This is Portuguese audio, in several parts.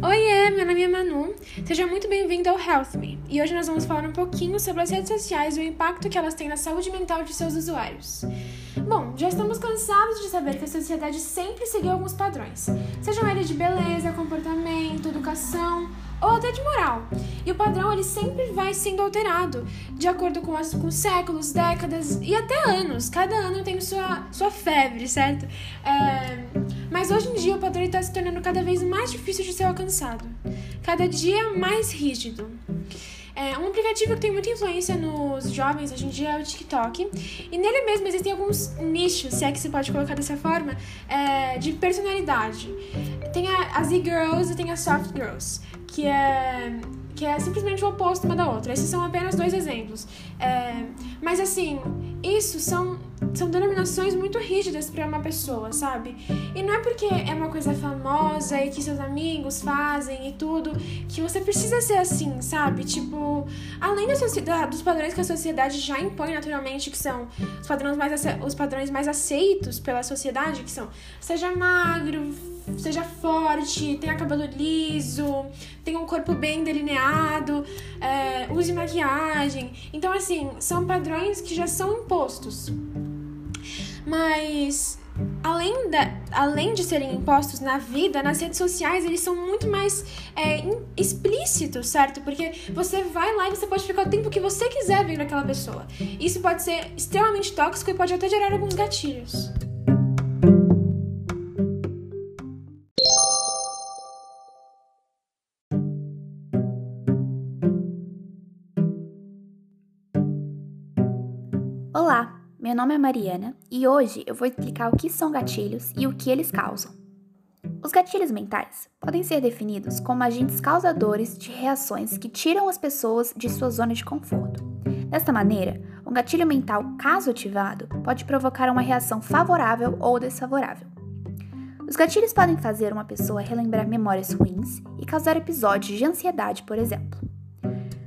Oiê, meu nome é Manu. Seja muito bem-vindo ao Health Me. E hoje nós vamos falar um pouquinho sobre as redes sociais e o impacto que elas têm na saúde mental de seus usuários. Bom, já estamos cansados de saber que a sociedade sempre seguiu alguns padrões, sejam eles de beleza, comportamento, educação ou até de moral. E o padrão ele sempre vai sendo alterado de acordo com, as, com séculos, décadas e até anos. Cada ano tem sua, sua febre, certo? É, mas hoje em dia o padrão está se tornando cada vez mais difícil de ser alcançado, cada dia mais rígido. É, um aplicativo que tem muita influência nos jovens hoje em dia é o TikTok. E nele mesmo existem alguns nichos, se é que se pode colocar dessa forma, é, de personalidade. Tem a, as e-girls e tem as soft girls que é que é simplesmente o oposto uma da outra. Esses são apenas dois exemplos. É, mas assim, isso são, são denominações muito rígidas para uma pessoa, sabe? E não é porque é uma coisa famosa e que seus amigos fazem e tudo que você precisa ser assim, sabe? Tipo, além da, dos padrões que a sociedade já impõe naturalmente, que são os padrões mais, os padrões mais aceitos pela sociedade, que são seja magro, seja forte, tenha cabelo liso, tenha um corpo bem delineado, é, use maquiagem. Então, assim, são padrões que já são impostos. Mas além, da, além de serem impostos na vida, nas redes sociais, eles são muito mais é, explícitos, certo? Porque você vai lá e você pode ficar o tempo que você quiser vendo aquela pessoa. Isso pode ser extremamente tóxico e pode até gerar alguns gatilhos. Olá, meu nome é Mariana e hoje eu vou explicar o que são gatilhos e o que eles causam. Os gatilhos mentais podem ser definidos como agentes causadores de reações que tiram as pessoas de sua zona de conforto. Desta maneira, um gatilho mental, caso ativado, pode provocar uma reação favorável ou desfavorável. Os gatilhos podem fazer uma pessoa relembrar memórias ruins e causar episódios de ansiedade, por exemplo.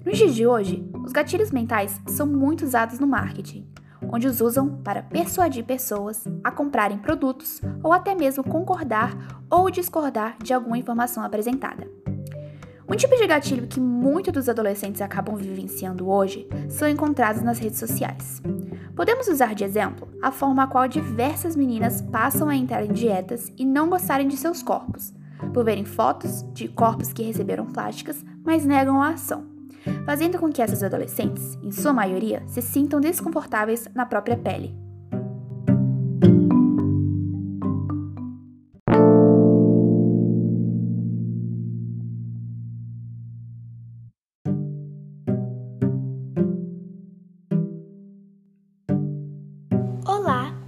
Nos dias de hoje, os gatilhos mentais são muito usados no marketing, onde os usam para persuadir pessoas a comprarem produtos ou até mesmo concordar ou discordar de alguma informação apresentada. Um tipo de gatilho que muitos dos adolescentes acabam vivenciando hoje são encontrados nas redes sociais. Podemos usar de exemplo a forma a qual diversas meninas passam a entrar em dietas e não gostarem de seus corpos, por verem fotos de corpos que receberam plásticas, mas negam a ação fazendo com que essas adolescentes, em sua maioria, se sintam desconfortáveis na própria pele.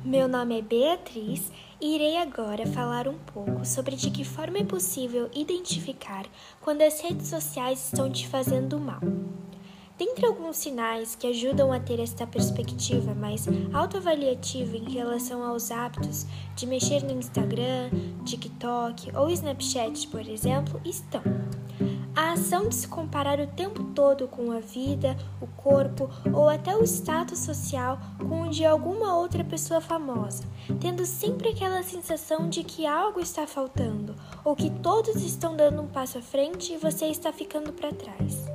Meu nome é Beatriz e irei agora falar um pouco sobre de que forma é possível identificar quando as redes sociais estão te fazendo mal. Dentre alguns sinais que ajudam a ter esta perspectiva mais autoavaliativa em relação aos hábitos de mexer no Instagram, TikTok ou Snapchat, por exemplo, estão ação de se comparar o tempo todo com a vida, o corpo ou até o status social com o de alguma outra pessoa famosa, tendo sempre aquela sensação de que algo está faltando ou que todos estão dando um passo à frente e você está ficando para trás.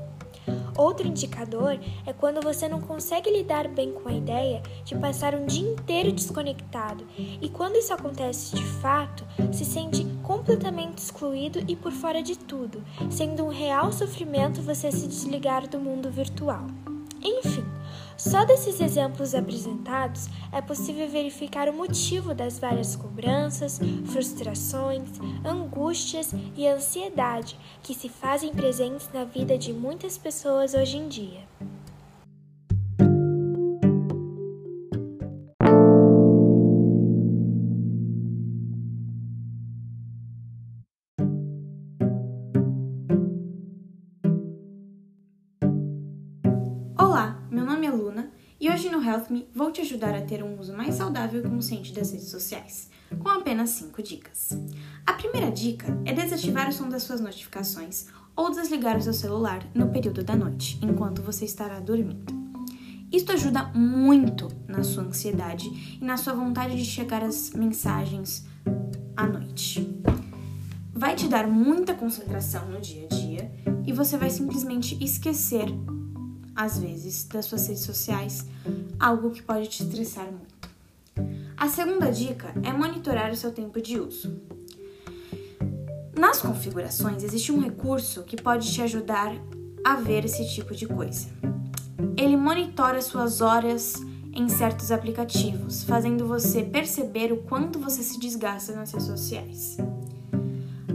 Outro indicador é quando você não consegue lidar bem com a ideia de passar um dia inteiro desconectado, e quando isso acontece de fato, se sente completamente excluído e por fora de tudo, sendo um real sofrimento você se desligar do mundo virtual. Enfim, só desses exemplos apresentados é possível verificar o motivo das várias cobranças, frustrações, angústias e ansiedade que se fazem presentes na vida de muitas pessoas hoje em dia. E hoje no Health Me vou te ajudar a ter um uso mais saudável e consciente das redes sociais, com apenas 5 dicas. A primeira dica é desativar o som das suas notificações ou desligar o seu celular no período da noite, enquanto você estará dormindo. Isto ajuda muito na sua ansiedade e na sua vontade de chegar às mensagens à noite. vai te dar muita concentração no dia a dia e você vai simplesmente esquecer, às vezes, das suas redes sociais, algo que pode te estressar muito. A segunda dica é monitorar o seu tempo de uso. Nas configurações existe um recurso que pode te ajudar a ver esse tipo de coisa. Ele monitora suas horas em certos aplicativos, fazendo você perceber o quanto você se desgasta nas redes sociais.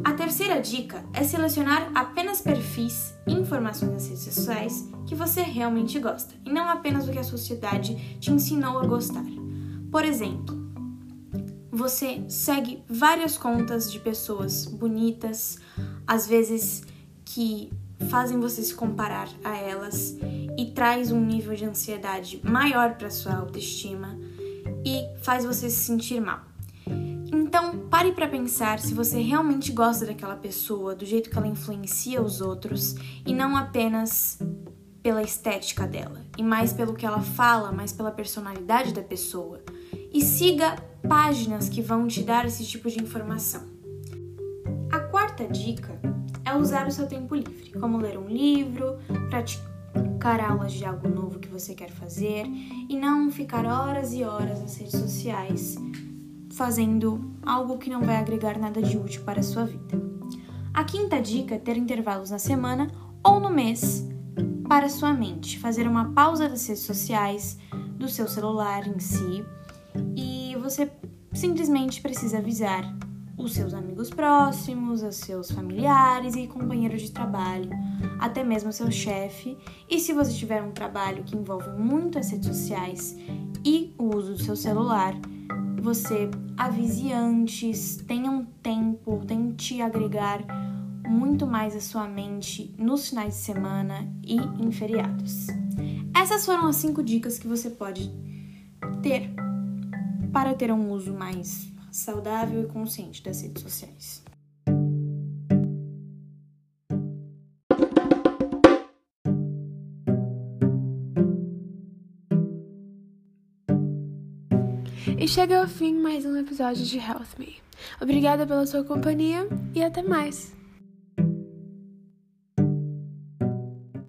A terceira dica é selecionar apenas perfis e informações nas redes sociais que você realmente gosta, e não apenas o que a sociedade te ensinou a gostar. Por exemplo, você segue várias contas de pessoas bonitas, às vezes que fazem você se comparar a elas e traz um nível de ansiedade maior para sua autoestima e faz você se sentir mal. Então, pare para pensar se você realmente gosta daquela pessoa, do jeito que ela influencia os outros e não apenas pela estética dela, e mais pelo que ela fala, mais pela personalidade da pessoa. E siga páginas que vão te dar esse tipo de informação. A quarta dica é usar o seu tempo livre, como ler um livro, praticar aulas de algo novo que você quer fazer e não ficar horas e horas nas redes sociais fazendo algo que não vai agregar nada de útil para a sua vida. A quinta dica é ter intervalos na semana ou no mês para sua mente, fazer uma pausa das redes sociais, do seu celular em si, e você simplesmente precisa avisar os seus amigos próximos, os seus familiares e companheiros de trabalho, até mesmo seu chefe. E se você tiver um trabalho que envolve muito as redes sociais e o uso do seu celular, você avise antes, tenha um tempo, tente agregar muito mais a sua mente nos finais de semana e em feriados. Essas foram as cinco dicas que você pode ter para ter um uso mais saudável e consciente das redes sociais. E chega ao fim mais um episódio de Health Me. Obrigada pela sua companhia e até mais!